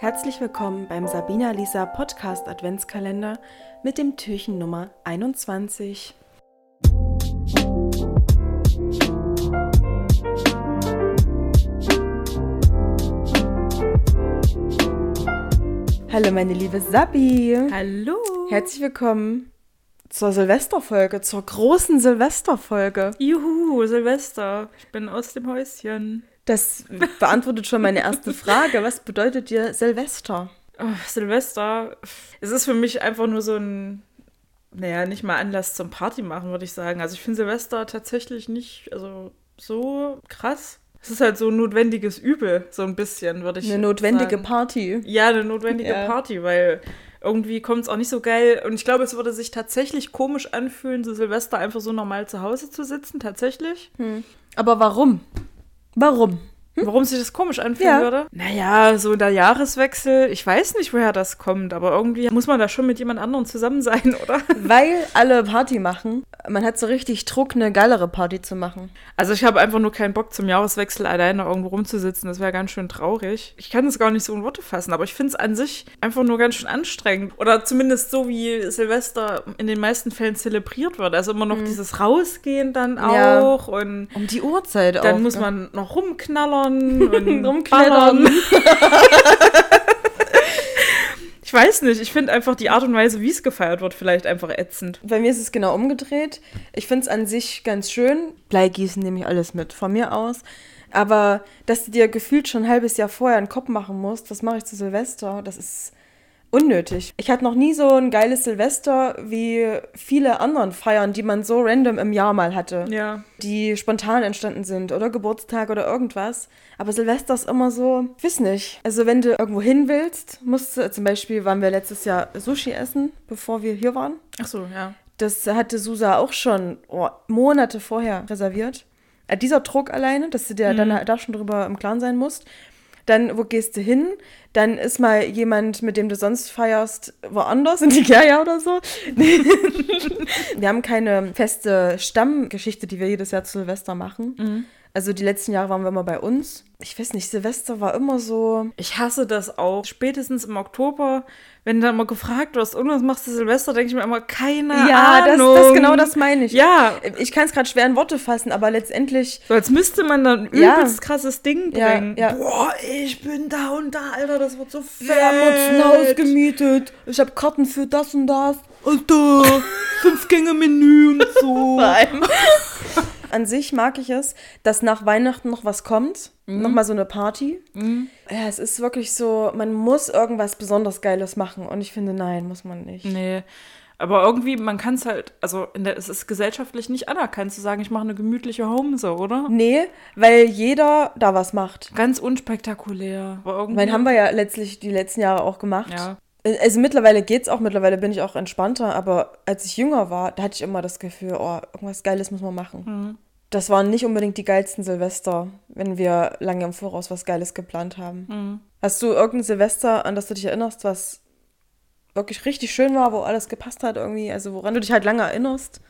Herzlich willkommen beim Sabina Lisa Podcast Adventskalender mit dem Türchen Nummer 21. Hallo meine liebe Sabi. Hallo. Herzlich willkommen zur Silvesterfolge, zur großen Silvesterfolge. Juhu, Silvester. Ich bin aus dem Häuschen. Das beantwortet schon meine erste Frage. Was bedeutet dir Silvester? Oh, Silvester, es ist für mich einfach nur so ein, naja, nicht mal Anlass zum Party machen, würde ich sagen. Also ich finde Silvester tatsächlich nicht, also so krass. Es ist halt so ein notwendiges Übel, so ein bisschen, würde ich Eine notwendige sagen. Party. Ja, eine notwendige Ja. Party, weil irgendwie kommt es auch nicht so geil. Und ich glaube, es würde sich tatsächlich komisch anfühlen, so Silvester einfach so normal zu Hause zu sitzen, tatsächlich. Aber warum? Warum? Warum sich das komisch anfühlen Ja. würde? Naja, so der Jahreswechsel, ich weiß nicht, woher das kommt, aber irgendwie muss man da schon mit jemand anderem zusammen sein, oder? Weil alle Party machen. Man hat so richtig Druck, eine geilere Party zu machen. Also ich habe einfach nur keinen Bock, zum Jahreswechsel alleine irgendwo rumzusitzen. Das wäre ganz schön traurig. Ich kann das gar nicht so in Worte fassen, aber ich finde es an sich einfach nur ganz schön anstrengend. Oder zumindest so, wie Silvester in den meisten Fällen zelebriert wird. Also immer noch dieses Rausgehen dann Mhm. Ja. auch und Um die Uhrzeit auch. dann muss ne? man noch rumknallern und Rumklettern. Ich weiß nicht, ich finde einfach die Art und Weise, wie es gefeiert wird, vielleicht einfach ätzend. Bei mir ist es genau umgedreht. Ich finde es an sich ganz schön. Bleigießen nehme ich alles mit, von mir aus. Aber dass du dir gefühlt schon ein halbes Jahr vorher einen Kopf machen musst, was mache ich zu Silvester, das ist unnötig. Ich hatte noch nie so ein geiles Silvester wie viele anderen Feiern, die man so random im Jahr mal hatte. Ja. die spontan entstanden sind oder Geburtstag oder irgendwas. Aber Silvester ist immer so, ich weiß nicht. Also wenn du irgendwo hin willst, musst du, zum Beispiel waren wir letztes Jahr Sushi essen, bevor wir hier waren. Ach so, ja. Das hatte Susa auch schon oh, Monate vorher reserviert. Äh, dieser Druck alleine, dass du dir dann halt da schon drüber im Klaren sein musst. Dann, wo gehst du hin? Dann ist mal jemand, mit dem du sonst feierst, woanders, in Nigeria oder so. wir haben keine feste Stammgeschichte, die wir jedes Jahr zu Silvester machen. Also die letzten Jahre waren wir immer bei uns. Ich weiß nicht, Silvester war immer so. Ich hasse das auch. Spätestens im Oktober, wenn du dann mal gefragt wirst, und was machst du Silvester, denke ich mir immer, keine ja, das, Ahnung. das genau das meine ich. Ja, Ich kann es gerade schwer in Worte fassen, aber letztendlich so als müsste man dann ein Ja. übelst krasses Ding Ja, bringen. ja. Boah, ich bin da und da, Alter, das wird so fett. Wir haben uns ein Haus gemietet. Ich habe Karten für das und das. Alter, Fünf-Gänge-Menü und so. An sich mag ich es, dass nach Weihnachten noch was kommt. Nochmal so eine Party. Ja, es ist wirklich so, man muss irgendwas besonders Geiles machen. Und ich finde, nein, muss man nicht. Nee. Aber irgendwie, man kann es halt, also in der, es ist gesellschaftlich nicht anerkannt zu sagen, ich mache eine gemütliche Home so, oder? Nee, weil jeder da was macht. Ganz unspektakulär. Aber irgendwie, Weil haben wir ja letztlich die letzten Jahre auch gemacht. Ja. Also mittlerweile geht's auch, mittlerweile bin ich auch entspannter, aber als ich jünger war, da hatte ich immer das Gefühl, oh, irgendwas Geiles muss man machen. Das waren nicht unbedingt die geilsten Silvester, wenn wir lange im Voraus was Geiles geplant haben. Hast du irgendein Silvester, an das du dich erinnerst, was wirklich richtig schön war, wo alles gepasst hat irgendwie, also woran du dich halt lange erinnerst?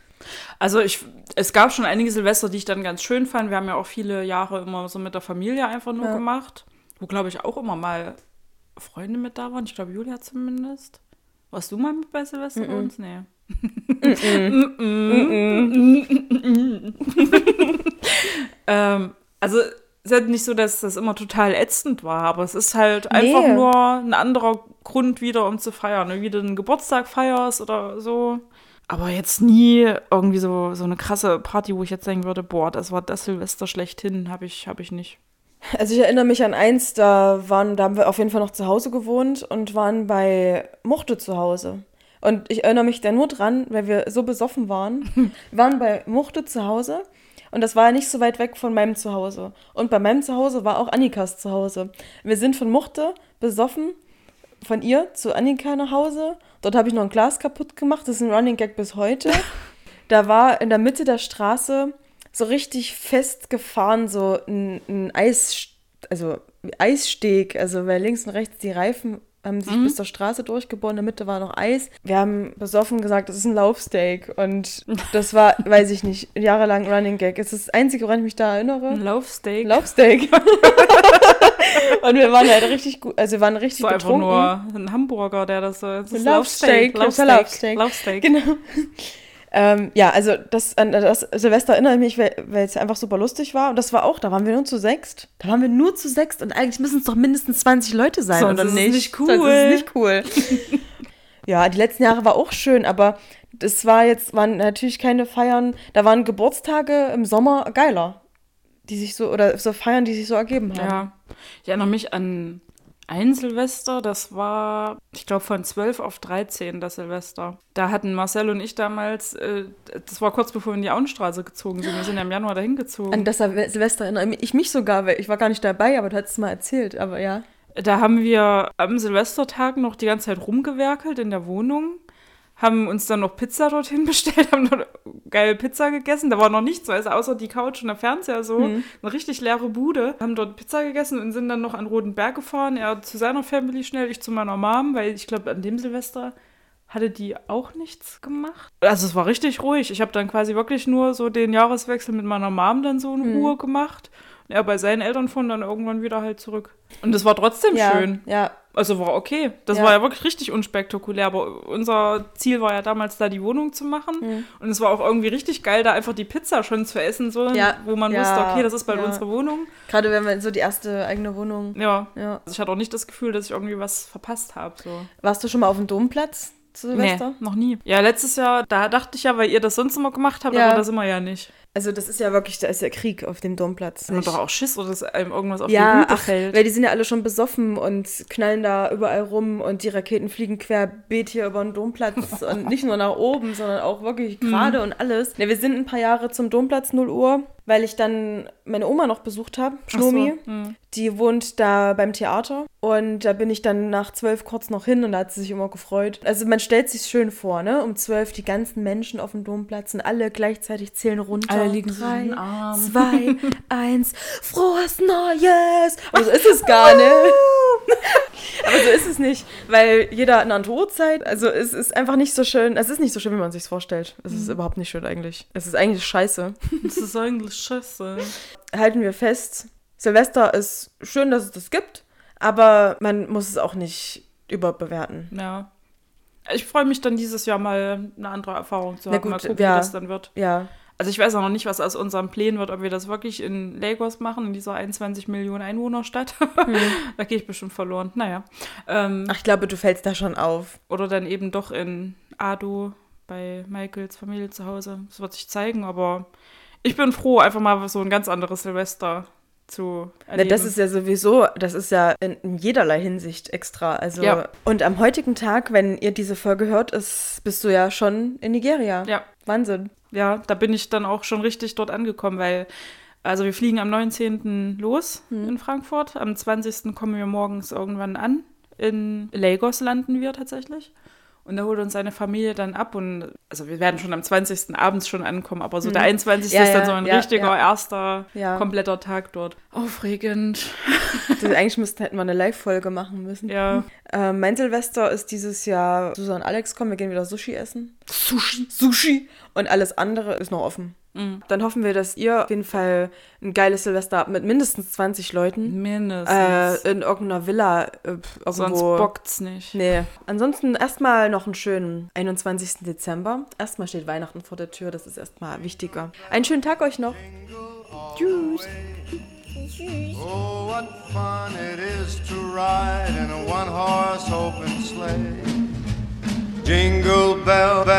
Also ich, es gab schon einige Silvester, die ich dann ganz schön fand. Wir haben ja auch viele Jahre immer so mit der Familie einfach nur Ja. gemacht. Wo, glaube ich, auch immer mal Freunde mit da waren. Ich glaube, Julia zumindest. Warst du mal mit bei Silvester bei uns? Nee. ähm, also es ist halt nicht so, dass das immer total ätzend war, aber es ist halt einfach Nee. nur ein anderer Grund wieder, um zu feiern. Wie du einen Geburtstag feierst oder so. Aber jetzt nie irgendwie so, so eine krasse Party, wo ich jetzt denken würde, boah, das war das Silvester schlechthin, habe ich, hab ich nicht. Also ich erinnere mich an eins, da waren, da haben wir auf jeden Fall noch zu Hause gewohnt und waren bei Muchte zu Hause. Und ich erinnere mich da nur dran, weil wir so besoffen waren. Wir waren bei Muchte zu Hause und das war ja nicht so weit weg von meinem Zuhause. Und bei meinem Zuhause war auch Annikas Zuhause. Wir sind von Muchte besoffen von ihr zu Annika nach Hause. Dort habe ich noch ein Glas kaputt gemacht. Das ist ein Running Gag bis heute. Da war in der Mitte der Straße so richtig festgefahren, so ein, ein Eis, also Eissteg, also weil links und rechts die Reifen haben sich bis zur Straße durchgeboren, in der Mitte war noch Eis. Wir haben besoffen gesagt, das ist ein Laufsteak. Und das war, weiß ich nicht, jahrelang Running Gag. Es ist das Einzige, woran ich mich da erinnere. Ein Laufsteak. Laufsteak. und wir waren halt richtig gut, also wir waren richtig so einfach betrunken. nur ein Hamburger, der das so. Das Laufsteak, Laufsteak. Laufsteak. Laufsteak. Laufsteak. Genau. Ähm, ja, also das, an das Silvester erinnere ich mich, weil es einfach super lustig war. Und das war auch, da waren wir nur zu sechst. Da waren wir nur zu sechst und eigentlich müssen es doch mindestens 20 Leute sein, Sonst oder ist es nicht? nicht ist cool. es nicht cool. ja, die letzten Jahre war auch schön, aber das war jetzt, waren natürlich keine Feiern, da waren Geburtstage im Sommer geiler. Die sich so, oder so Feiern, die sich so ergeben haben. Ja. Ich erinnere mich an ein Silvester, das war, ich glaube, von 12 auf 13 das Silvester. Da hatten Marcel und ich damals, äh, das war kurz bevor wir in die Auenstraße gezogen sind. Wir sind ja im Januar dahin gezogen. An das Sil- Silvester erinnere ich mich sogar, weil ich war gar nicht dabei, aber du hattest es mal erzählt, aber ja. Da haben wir am Silvestertag noch die ganze Zeit rumgewerkelt in der Wohnung, haben uns dann noch Pizza dorthin bestellt, haben noch geil Pizza gegessen. Da war noch nichts, also außer die Couch und der Fernseher so. Eine richtig leere Bude. Haben dort Pizza gegessen und sind dann noch an Roten Berg gefahren. Er zu seiner Family schnell, ich zu meiner Mom, weil ich glaube, an dem Silvester hatte die auch nichts gemacht. Also es war richtig ruhig. Ich habe dann quasi wirklich nur so den Jahreswechsel mit meiner Mom dann so in Ruhe gemacht. Und er bei seinen Eltern von dann irgendwann wieder halt zurück. Und es war trotzdem ja, schön. Ja, Also war okay. Das Ja. war ja wirklich richtig unspektakulär. Aber unser Ziel war ja damals, da die Wohnung zu machen. Mhm. Und es war auch irgendwie richtig geil, da einfach die Pizza schon zu essen, so, Ja. wo man Ja. wusste, okay, das ist bald unsere Wohnung. gerade wenn man so die erste eigene Wohnung. Ja. Ja. Also ich hatte auch nicht das Gefühl, dass ich irgendwie was verpasst habe. So. Warst du schon mal auf dem Domplatz zu Silvester? Nee, noch nie. Ja, letztes Jahr, da dachte ich ja, weil ihr das sonst immer gemacht habt, Ja. aber da sind wir ja nicht. Also das ist ja wirklich, da ist ja Krieg auf dem Domplatz. Hat man doch auch Schiss oder dass einem irgendwas auf die ja, Route ach, fällt. weil die sind ja alle schon besoffen und knallen da überall rum und die Raketen fliegen querbeet hier über den Domplatz und nicht nur nach oben, sondern auch wirklich Mhm. gerade und alles. Ja, wir sind ein paar Jahre zum Domplatz 0 Uhr, weil ich dann meine Oma noch besucht habe, Ach so, Schnomi. hm. Die wohnt da beim Theater und da bin ich dann nach zwölf kurz noch hin und da hat sie sich immer gefreut. Also man stellt sich schön vor, ne? Um zwölf die ganzen Menschen auf dem Domplatz und alle gleichzeitig zählen runter. Alle liegen Drei, den Armen. zwei, eins, frohes Neues! Aber so ist es gar nicht. Aber so ist es nicht, weil jeder hat eine andere Uhrzeit. Also es ist einfach nicht so schön. Es ist nicht so schön, wie man sich vorstellt. Es ist überhaupt nicht schön eigentlich. Es ist eigentlich scheiße. Das ist eigentlich scheiße. halten wir fest, Silvester ist schön, dass es das gibt, aber man muss es auch nicht überbewerten. Ja. Ich freue mich dann dieses Jahr mal eine andere Erfahrung zu Na haben. gut, mal gucken, ja. wie das dann wird. Ja, Also ich weiß auch noch nicht, was aus unseren Plänen wird, ob wir das wirklich in Lagos machen, in dieser 21 Millionen Einwohnerstadt. da gehe ich bestimmt verloren. Naja. Ähm, ach, ich glaube, du fällst da schon auf. oder dann eben doch in Ado bei Michaels Familie zu Hause. Das wird sich zeigen, aber ich bin froh, einfach mal so ein ganz anderes Silvester zu Na, erleben. das ist ja sowieso, das ist ja in, in jederlei Hinsicht extra. Also Ja. und am heutigen Tag, wenn ihr diese Folge hört, ist, bist du ja schon in Nigeria. ja, Wahnsinn. ja, da bin ich dann auch schon richtig dort angekommen, weil also wir fliegen am 19. los Hm. in Frankfurt. Am 20. kommen wir morgens irgendwann an. In Lagos landen wir tatsächlich. Und da holt uns seine Familie dann ab und also wir werden schon am 20. abends schon ankommen, aber so der 21. Hm. Ja, ist dann ja, so ein ja, richtiger erster kompletter Tag dort. Aufregend. Das, eigentlich müssten hätten wir eine Live-Folge machen müssen. Ja. Ähm, mein Silvester ist dieses Jahr Susan und Alex kommen, wir gehen wieder Sushi essen. Sushi. Sushi. Und alles andere ist noch offen. Mhm. Dann hoffen wir, dass ihr auf jeden Fall ein geiles Silvester habt mit mindestens 20 Leuten. Mindestens. Äh, in irgendeiner Villa äh, pf, Sonst irgendwo. bockt's nicht. Nee. Ansonsten erstmal noch einen schönen 21. Dezember. Erstmal steht Weihnachten vor der Tür, das ist erstmal wichtiger. Einen schönen Tag euch noch. Tschüss. Oh, what fun it is to ride in a one horse open sleigh. Jingle bell, bell.